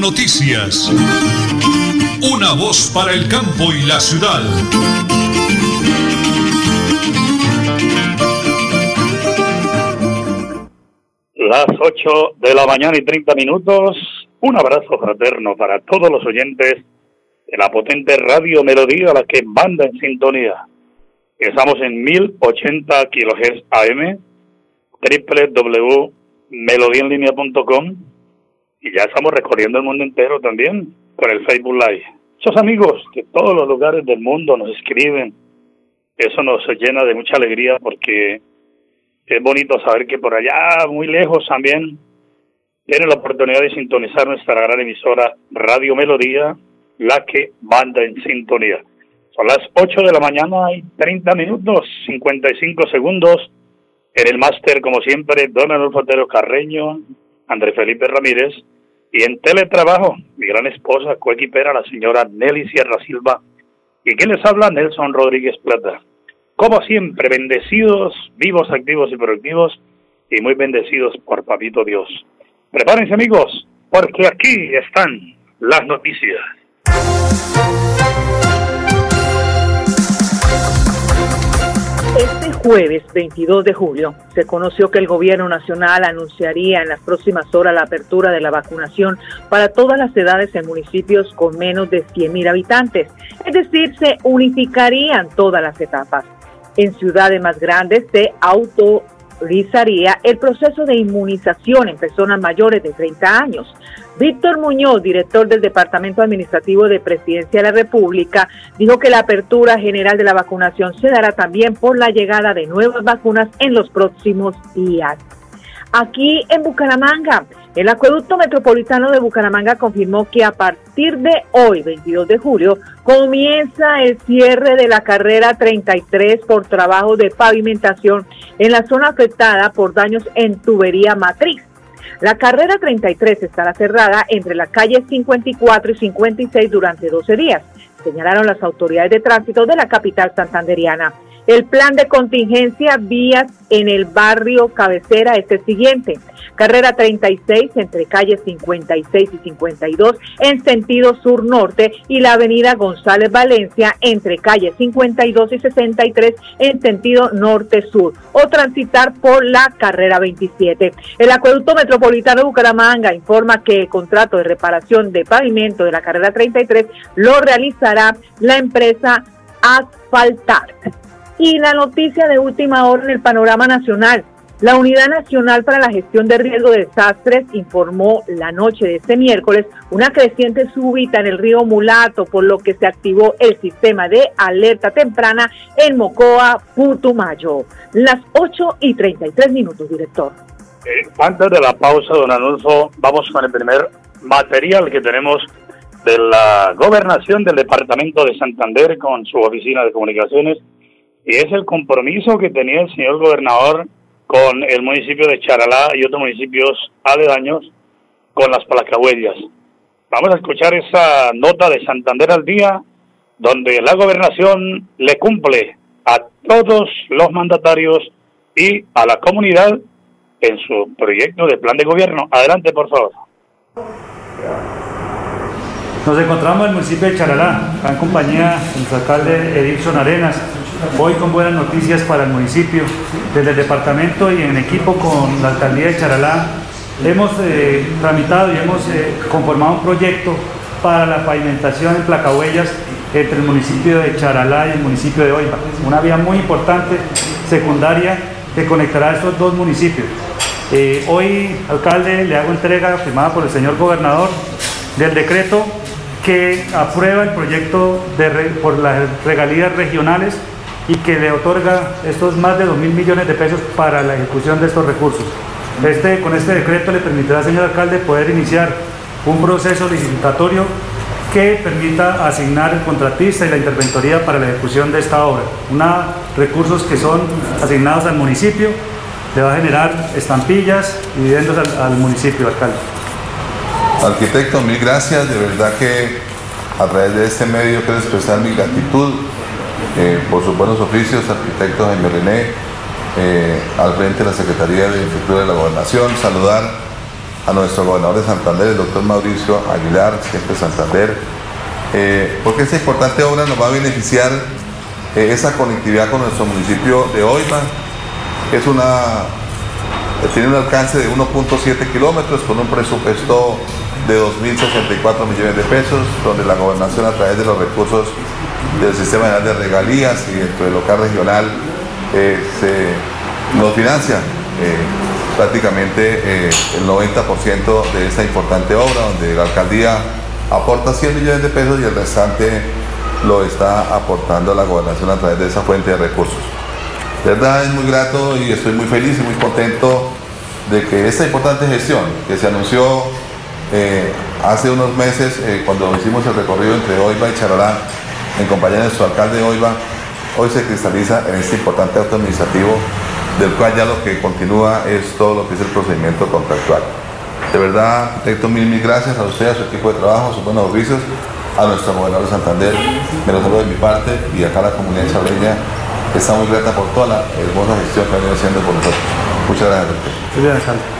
Noticias. Una voz para el campo y la ciudad. Las 8 de la mañana y 30 minutos. Un abrazo fraterno para todos los oyentes de la potente radio Melodía, la que manda en sintonía. Estamos en 1080 kHz AM, www.melodienlinea.com y ya estamos recorriendo el mundo entero también por el Facebook Live. Esos amigos de todos los lugares del mundo nos escriben. Eso nos llena de mucha alegría porque es bonito saber que por allá, muy lejos también, tienen la oportunidad de sintonizar nuestra gran emisora Radio Melodía, la que manda en sintonía. Son las 8 de la mañana y 30 minutos, 55 segundos. En el máster, como siempre, Don Adolfo Otero Carreño, Andrés Felipe Ramírez. Y en teletrabajo, mi gran esposa, coequipera, la señora Nelly Sierra Silva. Y quien les habla, Nelson Rodríguez Plata. Como siempre, bendecidos, vivos, activos y productivos. Y muy bendecidos por Papito Dios. Prepárense amigos, porque aquí están las noticias. Este jueves 22 de julio se conoció que el gobierno nacional anunciaría en las próximas horas la apertura de la vacunación para todas las edades en municipios con menos de 100.000 habitantes, es decir, se unificarían todas las etapas. En ciudades más grandes se auto el proceso de inmunización en personas mayores de 30 años. Víctor Muñoz, director del Departamento Administrativo de Presidencia de la República, dijo que la apertura general de la vacunación se dará también por la llegada de nuevas vacunas en los próximos días. Aquí en Bucaramanga, el acueducto metropolitano de Bucaramanga confirmó que a partir de hoy, 22 de julio, comienza el cierre de la carrera 33 por trabajo de pavimentación en la zona afectada por daños en tubería matriz. La carrera 33 estará cerrada entre las calles 54 y 56 durante 12 días, señalaron las autoridades de tránsito de la capital santanderiana. El plan de contingencia vías en el barrio cabecera es el siguiente. Carrera 36 entre calles 56 y 52 en sentido sur-norte y la avenida González Valencia entre calles 52 y 63 en sentido norte-sur o transitar por la carrera 27. El acueducto metropolitano de Bucaramanga informa que el contrato de reparación de pavimento de la carrera 33 lo realizará la empresa Asfaltar. Y la noticia de última hora en el panorama nacional. La Unidad Nacional para la Gestión de Riesgo de Desastres informó la noche de este miércoles una creciente súbita en el río Mulato, por lo que se activó el sistema de alerta temprana en Mocoa, Putumayo. Las 8 y 33 minutos, director. Eh, antes de la pausa, don Alonso, vamos con el primer material que tenemos de la gobernación del departamento de Santander con su oficina de comunicaciones y es el compromiso que tenía el señor gobernador con el municipio de Charalá y otros municipios aledaños con las placahuellas. Vamos a escuchar esa nota de Santander al día, donde la gobernación le cumple a todos los mandatarios y a la comunidad en su proyecto de plan de gobierno. Adelante, por favor. Nos encontramos en el municipio de Charalá, en compañía del alcalde Edilson Arenas, Hoy con buenas noticias para el municipio. Desde el departamento y en equipo con la alcaldía de Charalá hemos eh, tramitado y hemos eh, conformado un proyecto para la pavimentación en placahuellas entre el municipio de Charalá y el municipio de Oiva. Una vía muy importante, secundaria, que conectará a estos dos municipios. Eh, hoy, alcalde, le hago entrega firmada por el señor gobernador del decreto que aprueba el proyecto por las regalías regionales y que le otorga estos más de 2 mil millones de pesos para la ejecución de estos recursos. Este, con este decreto le permitirá, señor alcalde, poder iniciar un proceso licitatorio que permita asignar el contratista y la interventoría para la ejecución de esta obra. Una recursos que son asignados al municipio, le va a generar estampillas y dividendos al, al municipio, alcalde. Arquitecto, mil gracias. De verdad que a través de este medio quiero expresar mi gratitud eh, por sus buenos oficios, arquitecto Jaime René, eh, al frente de la Secretaría de Infraestructura de la Gobernación, saludar a nuestro gobernador de Santander, el doctor Mauricio Aguilar, siempre Santander, eh, porque esta importante obra nos va a beneficiar esa conectividad con nuestro municipio de que es una, tiene un alcance de 1.7 kilómetros con un presupuesto de 2.064 millones de pesos, donde la gobernación a través de los recursos del Sistema General de Regalías y dentro del local regional eh, se nos financia eh, prácticamente eh, el 90% de esta importante obra, donde la alcaldía aporta 100 millones de pesos y el restante lo está aportando la gobernación a través de esa fuente de recursos. De verdad es muy grato y estoy muy feliz y muy contento de que esta importante gestión que se anunció hace unos meses cuando hicimos el recorrido entre Oiva y Charalá en compañía de su alcalde Oiva, hoy se cristaliza en este importante acto administrativo, del cual ya lo que continúa es todo lo que es el procedimiento contractual. De verdad, arquitecto, mil, mil gracias a usted, a su equipo de trabajo, a sus buenos oficios, a nuestro gobernador de Santander, me lo saludo de mi parte y acá la comunidad chabreña está muy grata por toda la hermosa gestión que ha venido haciendo por nosotros. Muchas gracias, arquitecto.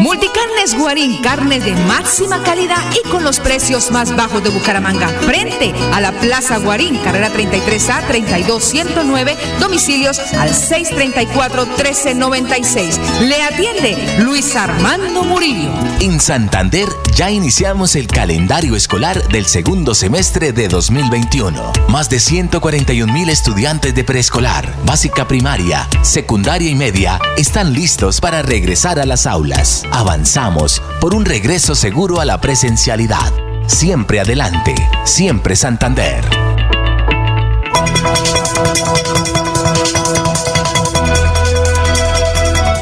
Multicarnes Guarín, carnes de máxima calidad y con los precios más bajos de Bucaramanga. Frente a la Plaza Guarín, carrera 33A 32109, domicilios al 634-1396. Le atiende Luis Armando Murillo. En Santander ya iniciamos el calendario escolar del segundo semestre de 2021. Más de 141 mil estudiantes de preescolar, básica primaria, secundaria y media están listos para regresar a las aulas avanzamos por un regreso seguro a la presencialidad. Siempre adelante, siempre Santander.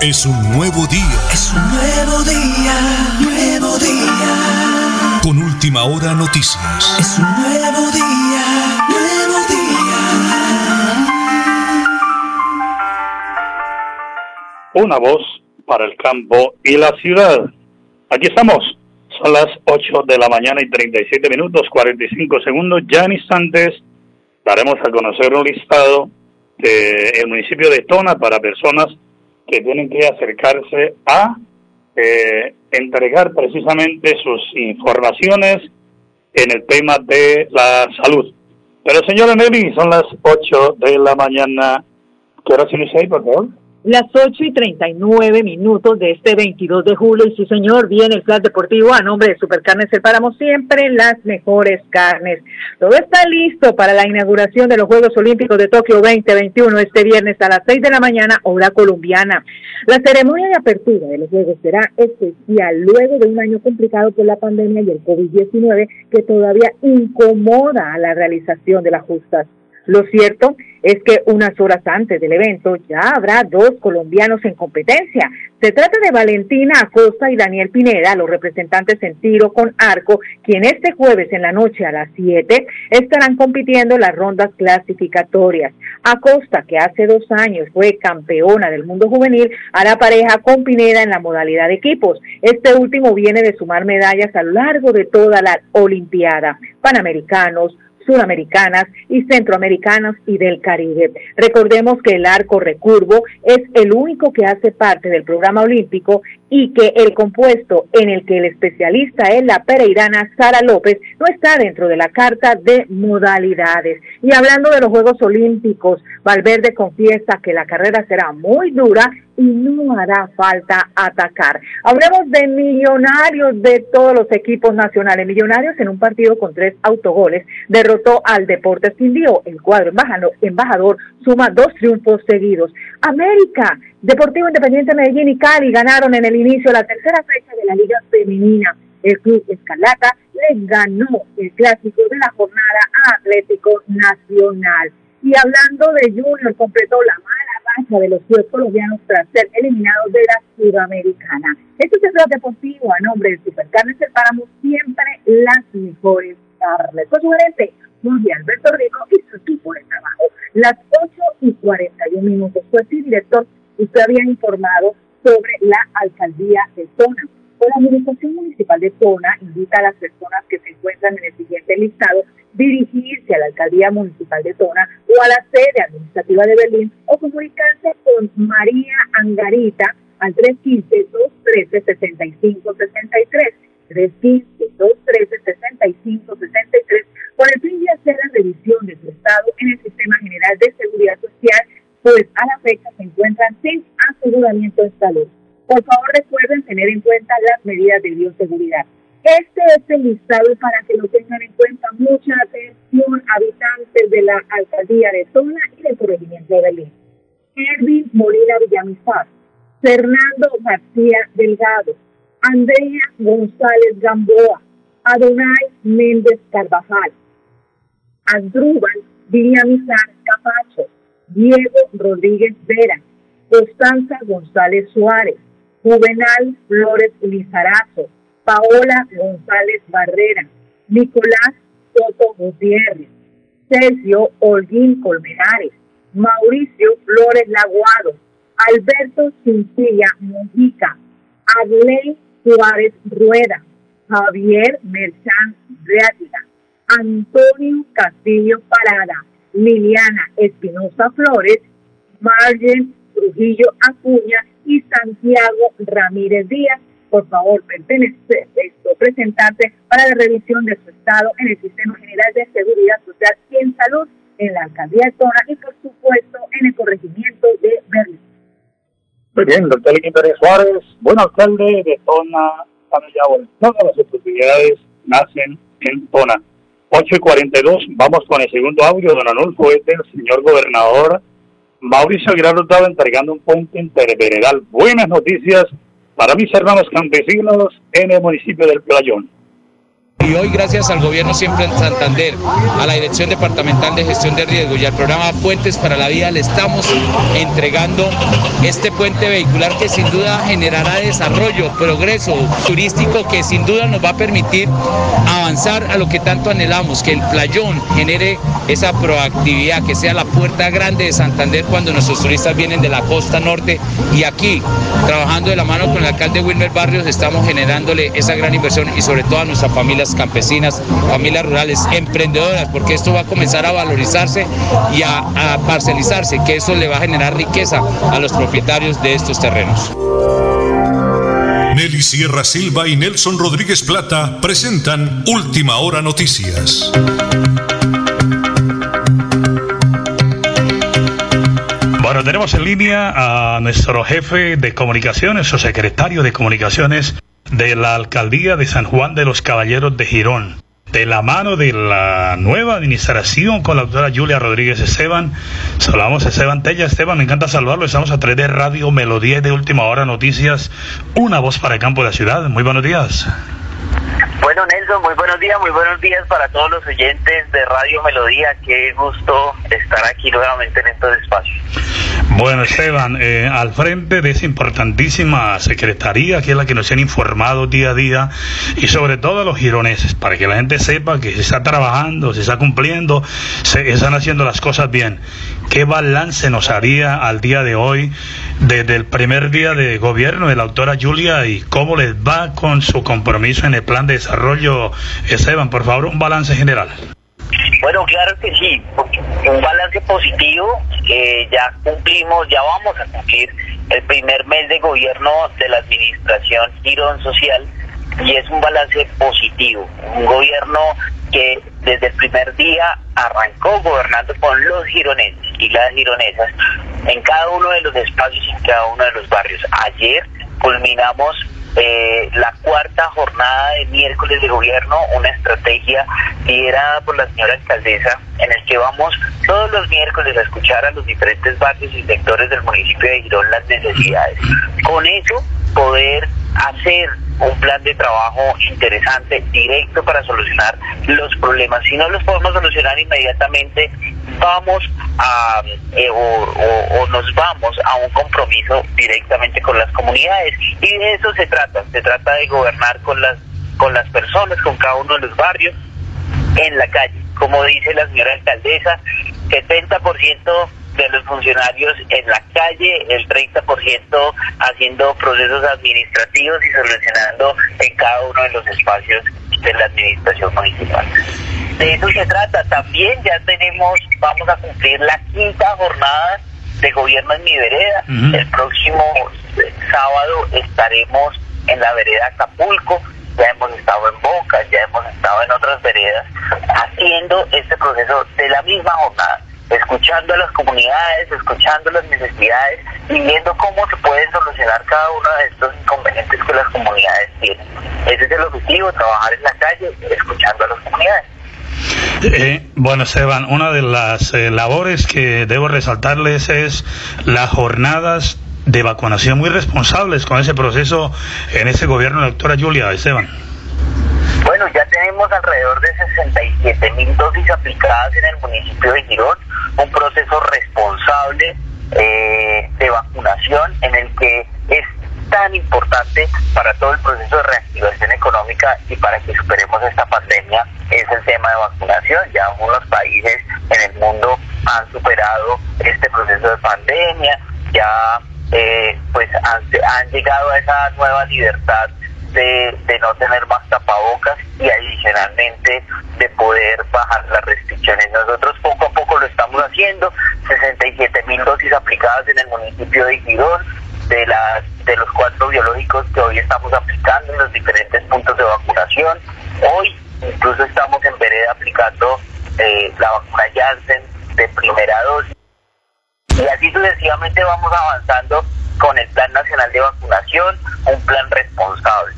Es un nuevo día. Es un nuevo día, nuevo día. Con última hora noticias. Es un nuevo día, nuevo día. Una voz para el campo y la ciudad. Aquí estamos. Son las 8 de la mañana y 37 minutos, 45 segundos. Ya en instantes daremos a conocer un listado del municipio de Tona para personas que tienen que acercarse a eh, entregar precisamente sus informaciones en el tema de la salud. Pero señora Nelly, son las 8 de la mañana. ¿Qué hora se ahí, por favor? Las 8 y 39 minutos de este 22 de julio. Y sí, señor, viene el Flash Deportivo a nombre de Supercarnes El. Siempre las mejores carnes. Todo está listo para la inauguración de los Juegos Olímpicos de Tokio 2021 este viernes a las 6 de la mañana, hora colombiana. La ceremonia de apertura de los Juegos será especial luego de un año complicado por la pandemia y el COVID-19 que todavía incomoda a la realización de las justas. Lo cierto es que unas horas antes del evento ya habrá dos colombianos en competencia. Se trata de Valentina Acosta y Daniel Pineda, los representantes en tiro con arco, quien este jueves en la noche a las 7 estarán compitiendo las rondas clasificatorias. Acosta, que hace dos años fue campeona del mundo juvenil, hará pareja con Pineda en la modalidad de equipos. Este último viene de sumar medallas a lo largo de toda la Olimpiada, Panamericanos, sudamericanas y centroamericanas y del Caribe. Recordemos que el arco recurvo es el único que hace parte del programa olímpico y que el compuesto en el que el especialista es la pereirana Sara López no está dentro de la carta de modalidades. Y hablando de los Juegos Olímpicos, Valverde confiesa que la carrera será muy dura y no hará falta atacar. Hablemos de millonarios de todos los equipos nacionales. Millonarios en un partido con tres autogoles derrotó al Deportes Quindío. El cuadro embajador suma dos triunfos seguidos. América, Deportivo Independiente Medellín y Cali ganaron en el inicio la tercera fecha de la Liga Femenina. El Club Escarlata le ganó el clásico de la jornada a Atlético Nacional. Y hablando de Junior, completó la mala racha de los ciudadanos colombianos tras ser eliminados de la Sudamericana. Este es el deportivo a nombre de Supercarnes separamos siempre las mejores carnes. Con su gerente, Jorge Alberto Rico y su equipo de trabajo. Las 8 y 41 minutos. Pues director, usted había informado sobre la alcaldía de Zona. Pues la Administración Municipal de Zona invita a las personas que se encuentran en el siguiente listado dirigirse a la Alcaldía Municipal de Tona o a la sede administrativa de Berlín o comunicarse con María Angarita al 315-213-6563. 315-213-6563 por el fin de hacer la revisión de su estado en el Sistema General de Seguridad Social, pues a la fecha se encuentran sin aseguramiento de salud. Por favor recuerden tener en cuenta las medidas de bioseguridad. Este es el listado para que lo tengan en cuenta. Mucha atención, habitantes de la alcaldía de Zona y del corregimiento de Berlín. Erwin Molina Villamizar, Fernando García Delgado, Andrea González Gamboa, Adonai Méndez Carvajal, Andrúbal Villamizar Capacho, Diego Rodríguez Vera, Constanza González Suárez, Juvenal Flores Lizarazo, Paola González Barrera, Nicolás Soto Gutiérrez, Sergio Holguín Colmenares, Mauricio Flores Laguado, Alberto Cincilla Mujica, Adley Suárez Rueda, Javier Merchan Reatiga, Antonio Castillo Parada, Liliana Espinosa Flores, Margen Trujillo Acuña y Santiago Ramírez Díaz por favor, presentarse para la revisión de su estado en el Sistema General de Seguridad Social y en Salud en la Alcaldía de Tona y, por supuesto, en el corregimiento de Berlín. Muy bien, doctor Pérez Suárez, buen alcalde de Tona, Todas las oportunidades nacen en Tona. 8 y 42, vamos con el segundo audio, don Anulfo, este el señor gobernador Mauricio Aguilar estaba entregando un punto interveredal. Buenas noticias para mis hermanos campesinos en el municipio del Playón. Y hoy gracias al gobierno siempre en Santander, a la Dirección Departamental de Gestión de Riesgo y al programa Puentes para la Vida le estamos entregando este puente vehicular que sin duda generará desarrollo, progreso turístico que sin duda nos va a permitir avanzar a lo que tanto anhelamos, que el playón genere esa proactividad, que sea la puerta grande de Santander cuando nuestros turistas vienen de la costa norte. Y aquí, trabajando de la mano con el alcalde Wilmer Barrios, estamos generándole esa gran inversión y sobre todo a nuestras familias campesinas, familias rurales, emprendedoras, porque esto va a comenzar a valorizarse y a, parcelizarse, que eso le va a generar riqueza a los propietarios de estos terrenos. Nelly Sierra Silva y Nelson Rodríguez Plata presentan Última Hora Noticias. Bueno, tenemos en línea a nuestro jefe de comunicaciones o secretario de comunicaciones de la alcaldía de San Juan de los Caballeros de Girón. De la mano de la nueva administración con la doctora Julia Rodríguez Esteban. Saludamos a Esteban Tella. Esteban, me encanta saludarlo. Estamos a través de Radio Melodía de Última Hora Noticias. Una voz para el campo de la ciudad. Muy buenos días. Bueno, Nelson, muy buenos días, muy buenos días para todos los oyentes de Radio Melodía. Qué gusto estar aquí nuevamente en estos espacios. Bueno, Esteban, eh, al frente de esa importantísima secretaría, que es la que nos han informado día a día, y sobre todo a los gironeses, para que la gente sepa que se está trabajando, se está cumpliendo, se están haciendo las cosas bien. ¿Qué balance nos haría al día de hoy desde el primer día de gobierno de la autora Julia y cómo les va con su compromiso en el plan de desarrollo? Esteban, por favor, un balance general. Bueno, claro que sí, un balance positivo, eh, ya cumplimos, ya vamos a cumplir el primer mes de gobierno de la administración Girón Social y es un balance positivo, un gobierno que desde el primer día arrancó gobernando con los gironeses y las gironesas en cada uno de los espacios y en cada uno de los barrios. Ayer culminamos eh, la cuarta jornada de miércoles de gobierno, una estrategia liderada por la señora alcaldesa, en el que vamos todos los miércoles a escuchar a los diferentes barrios y sectores del municipio de Girón las necesidades. Con eso, poder hacer un plan de trabajo interesante, directo para solucionar los problemas. Si no los podemos solucionar inmediatamente, vamos a eh, o, nos vamos a un compromiso directamente con las comunidades y de eso se trata. Se trata de gobernar con las con las personas, con cada uno de los barrios en la calle. Como dice la señora alcaldesa, 70% de los funcionarios en la calle, el 30% haciendo procesos administrativos y solucionando en cada uno de los espacios de la administración municipal. De eso se trata. También ya tenemos, vamos a cumplir la quinta jornada de gobierno en mi vereda. El próximo sábado estaremos en la vereda Acapulco. Ya hemos estado en Boca, ya hemos estado en otras veredas haciendo este proceso de la misma jornada escuchando a las comunidades, escuchando las necesidades y viendo cómo se pueden solucionar cada uno de estos inconvenientes que las comunidades tienen. Ese es el objetivo, trabajar en la calle, escuchando a las comunidades. Eh, bueno, Esteban, una de las eh, labores que debo resaltarles es las jornadas de vacunación muy responsables con ese proceso en ese gobierno de la doctora Julia Esteban. Bueno, ya tenemos alrededor de 67 mil dosis aplicadas en el municipio de Girón, un proceso responsable eh, de vacunación en el que es tan importante para todo el proceso de reactivación económica y para que superemos esta pandemia es el tema de vacunación. Ya algunos países en el mundo han superado este proceso de pandemia, ya eh, pues han, han llegado a esa nueva libertad de, no tener más tapabocas y adicionalmente de poder bajar las restricciones. Nosotros poco a poco lo estamos haciendo, 67 mil dosis aplicadas en el municipio de Girón, de, las, de los cuatro biológicos que hoy estamos aplicando en los diferentes puntos de vacunación. Hoy incluso estamos en vereda aplicando eh, la vacuna Janssen de primera dosis. Y así sucesivamente vamos avanzando con el Plan Nacional de Vacunación, un plan responsable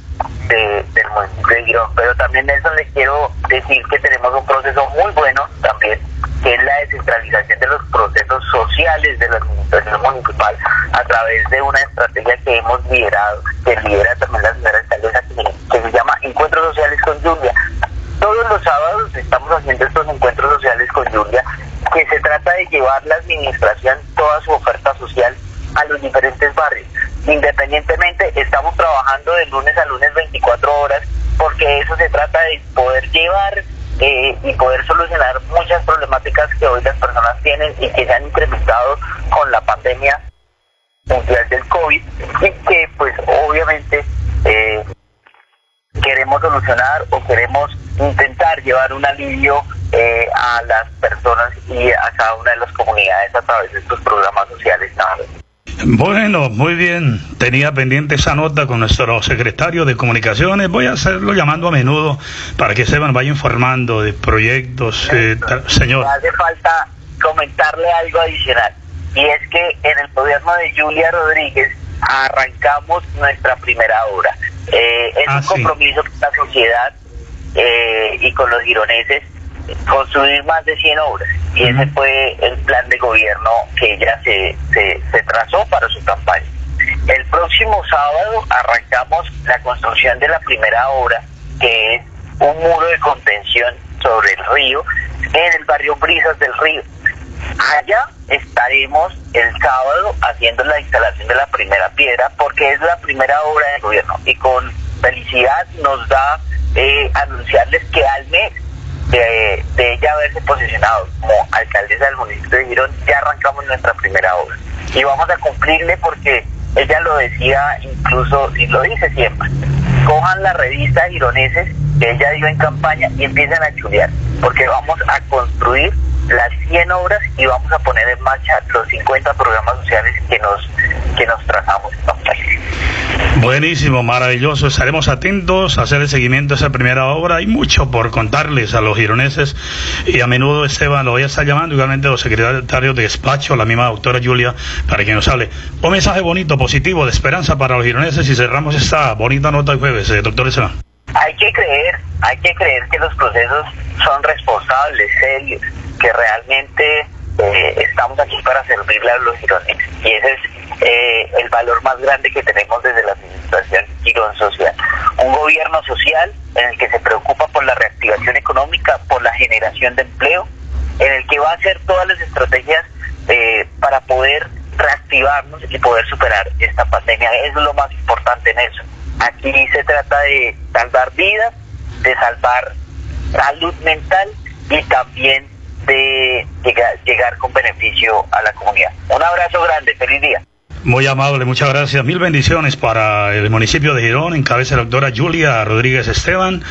de, del municipio de Girón. Pero también, Nelson, le quiero decir que tenemos un proceso muy bueno también, que es la descentralización de los procesos sociales de la administración municipal a través de una estrategia que hemos liderado, que lidera también la señora alcaldesa, que, se llama Encuentros Sociales con Julia. Todos los sábados estamos haciendo estos encuentros sociales con Julia, que se trata de llevar la administración toda su oferta social a los diferentes barrios. Independientemente, estamos trabajando de lunes a lunes 24 horas porque eso se trata de poder llevar eh, y poder solucionar muchas problemáticas que hoy las personas tienen y que se han incrementado con la pandemia mundial del COVID y que pues obviamente eh, queremos solucionar o queremos intentar llevar un alivio eh, a las personas y a cada una de las comunidades a través de estos programas sociales también. Bueno, muy bien. Tenía pendiente esa nota con nuestro secretario de comunicaciones. Voy a hacerlo llamando a menudo para que Seban vaya informando de proyectos. Eh, señor. Hace falta comentarle algo adicional. Y es que en el gobierno de Julia Rodríguez arrancamos nuestra primera obra. Eh, es ah, un compromiso con la sociedad eh, y con los gironeses construir más de 100 obras. Y ese fue el plan de gobierno que ella se, se, trazó para su campaña. El próximo sábado arrancamos la construcción de la primera obra, que es un muro de contención sobre el río en el barrio Brisas del Río. Allá estaremos el sábado haciendo la instalación de la primera piedra porque es la primera obra del gobierno y con felicidad nos da eh, anunciarles que al mes de, ella haberse posicionado como alcaldesa del municipio de Girón, ya arrancamos nuestra primera obra. Y vamos a cumplirle porque ella lo decía incluso, y lo dice siempre, cojan la revista Gironeses que ella dio en campaña y empiezan a chulear. porque vamos a construir las 100 obras y vamos a poner en marcha los 50 programas sociales que nos, que nos trazamos. Buenísimo, maravilloso. Estaremos atentos a hacer el seguimiento de esa primera obra. Hay mucho por contarles a los gironeses y a menudo Esteban lo voy a estar llamando, igualmente los secretarios de despacho, la misma doctora Julia, para que nos hable. Un mensaje bonito, positivo, de esperanza para los gironeses y cerramos esta bonita nota de jueves, eh, doctor Esteban. Hay que creer, hay que creer que los procesos son responsables, serios, que realmente eh, estamos aquí para servirle a los gironeses. Y ese es eh, el valor más grande que tenemos desde la administración Girón Social. Un gobierno social en el que se preocupa por la reactivación económica, por la generación de empleo, en el que va a hacer todas las estrategias eh, para poder reactivarnos y poder superar esta pandemia. Es lo más importante en eso. Aquí se trata de salvar vidas, de salvar salud mental y también de llegar, llegar con beneficio a la comunidad. Un abrazo grande, feliz día. Muy amable, muchas gracias. Mil bendiciones para el municipio de Girón, en cabeza la doctora Julia Rodríguez Esteban,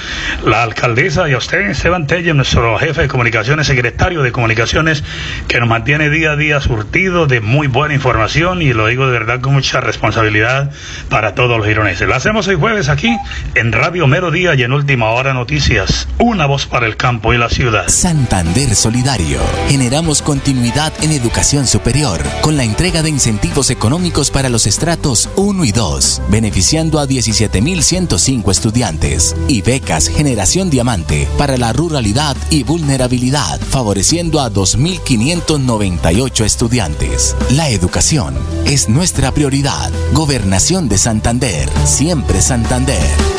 la alcaldesa y a usted, Esteban Telle, nuestro jefe de comunicaciones, secretario de comunicaciones, que nos mantiene día a día surtido de muy buena información y lo digo de verdad con mucha responsabilidad para todos los gironeses. Lo hacemos hoy jueves aquí en Radio Mero Día y en Última Hora Noticias. Una voz para el campo y la ciudad. Santander Solidario. Generamos continuidad en educación superior con la entrega de incentivos económicos para los estratos 1 y 2, beneficiando a 17.105 estudiantes, y becas Generación Diamante para la ruralidad y vulnerabilidad, favoreciendo a 2.598 estudiantes. La educación es nuestra prioridad. Gobernación de Santander, siempre Santander.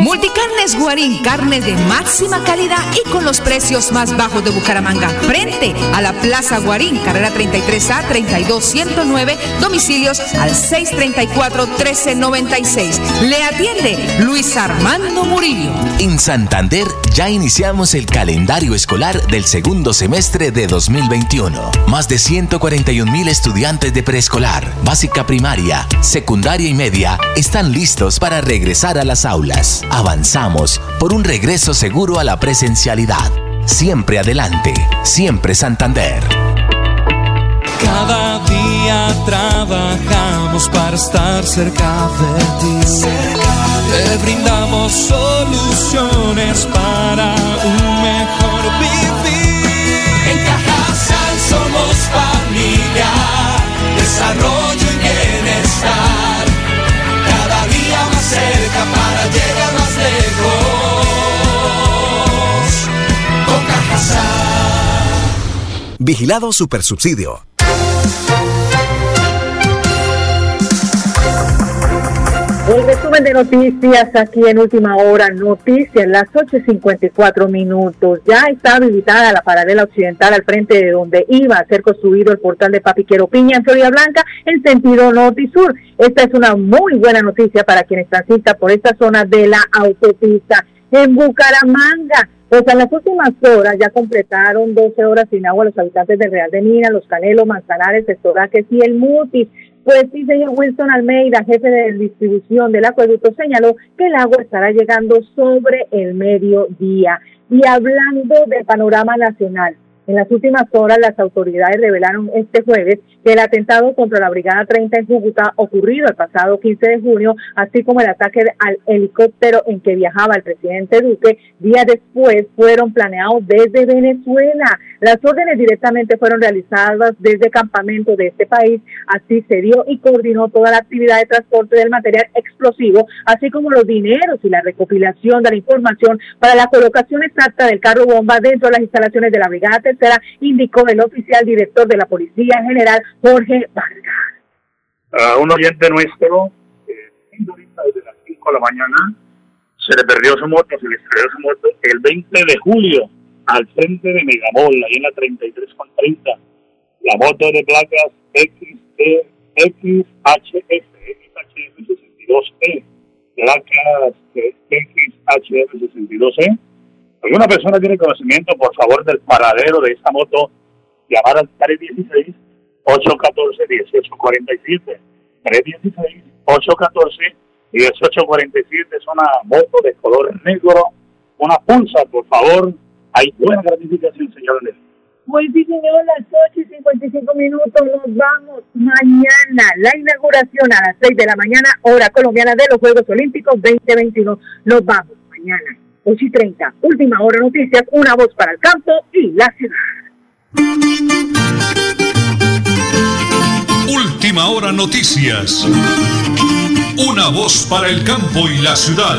Multicarnes Guarín, carne de máxima calidad y con los precios más bajos de Bucaramanga. Frente a la Plaza Guarín, carrera 33A 32109, domicilios al 634-1396. Le atiende Luis Armando Murillo. En Santander ya iniciamos el calendario escolar del segundo semestre de 2021. Más de 141 mil estudiantes de preescolar, básica primaria, secundaria y media están listos para regresar a las aulas. Avanzamos por un regreso seguro a la presencialidad. Siempre adelante, siempre Santander. Cada día trabajamos para estar cerca de ti. Te brindamos soluciones para un mejor vivir. En Cajasal somos familia, desarrollo Cajasal. Vigilado Supersubsidio. El resumen de noticias aquí en Última Hora, noticias, las 8.54 minutos. Ya está habilitada la paralela occidental al frente de donde iba a ser construido el portal de Papiquero Piña en Florida Blanca en sentido norte y sur. Esta es una muy buena noticia para quienes transitan por esta zona de la autopista. En Bucaramanga, pues en las últimas horas ya completaron 12 horas sin agua los habitantes del Real de Mina, Los Canelos, Manzanares, Estoraques y el Mutis. Pues sí, señor Winston Almeida, jefe de distribución del acueducto, señaló que el agua estará llegando sobre el mediodía. Y hablando del panorama nacional, En las últimas horas, las autoridades revelaron este jueves que el atentado contra la Brigada 30 en Cúcuta, ocurrido el pasado 15 de junio, así como el ataque al helicóptero en que viajaba el presidente Duque, días después fueron planeados desde Venezuela. Las órdenes directamente fueron realizadas desde campamentos de este país. Así se dio y coordinó toda la actividad de transporte del material explosivo, así como los dineros y la recopilación de la información para la colocación exacta del carro bomba dentro de las instalaciones de la Brigada Tercera, indicó el oficial director de la Policía General, Jorge Vargas. A un oyente nuestro, eh, desde las 5 de la mañana, se le perdió su moto, se le perdió su moto el 20 de julio al frente de Megamol, ahí en la 33 con 30. La moto de placas XT, XHF, XHF62E, placas XHF62E. ¿Alguna persona tiene conocimiento, por favor, del paradero de esta moto? Llamar al 316 814-1847. 316-814-1847 es una moto de color negro. Una pulsa, por favor. Hay buena gratificación, señor Pues sí, señor, las 8 y 55 minutos nos vamos mañana. La inauguración a las 6 de la mañana, hora colombiana de los Juegos Olímpicos 2021. Nos vamos mañana, 8 y 30. Última hora noticias, una voz para el campo y la ciudad. Última hora noticias. Una voz para el campo y la ciudad.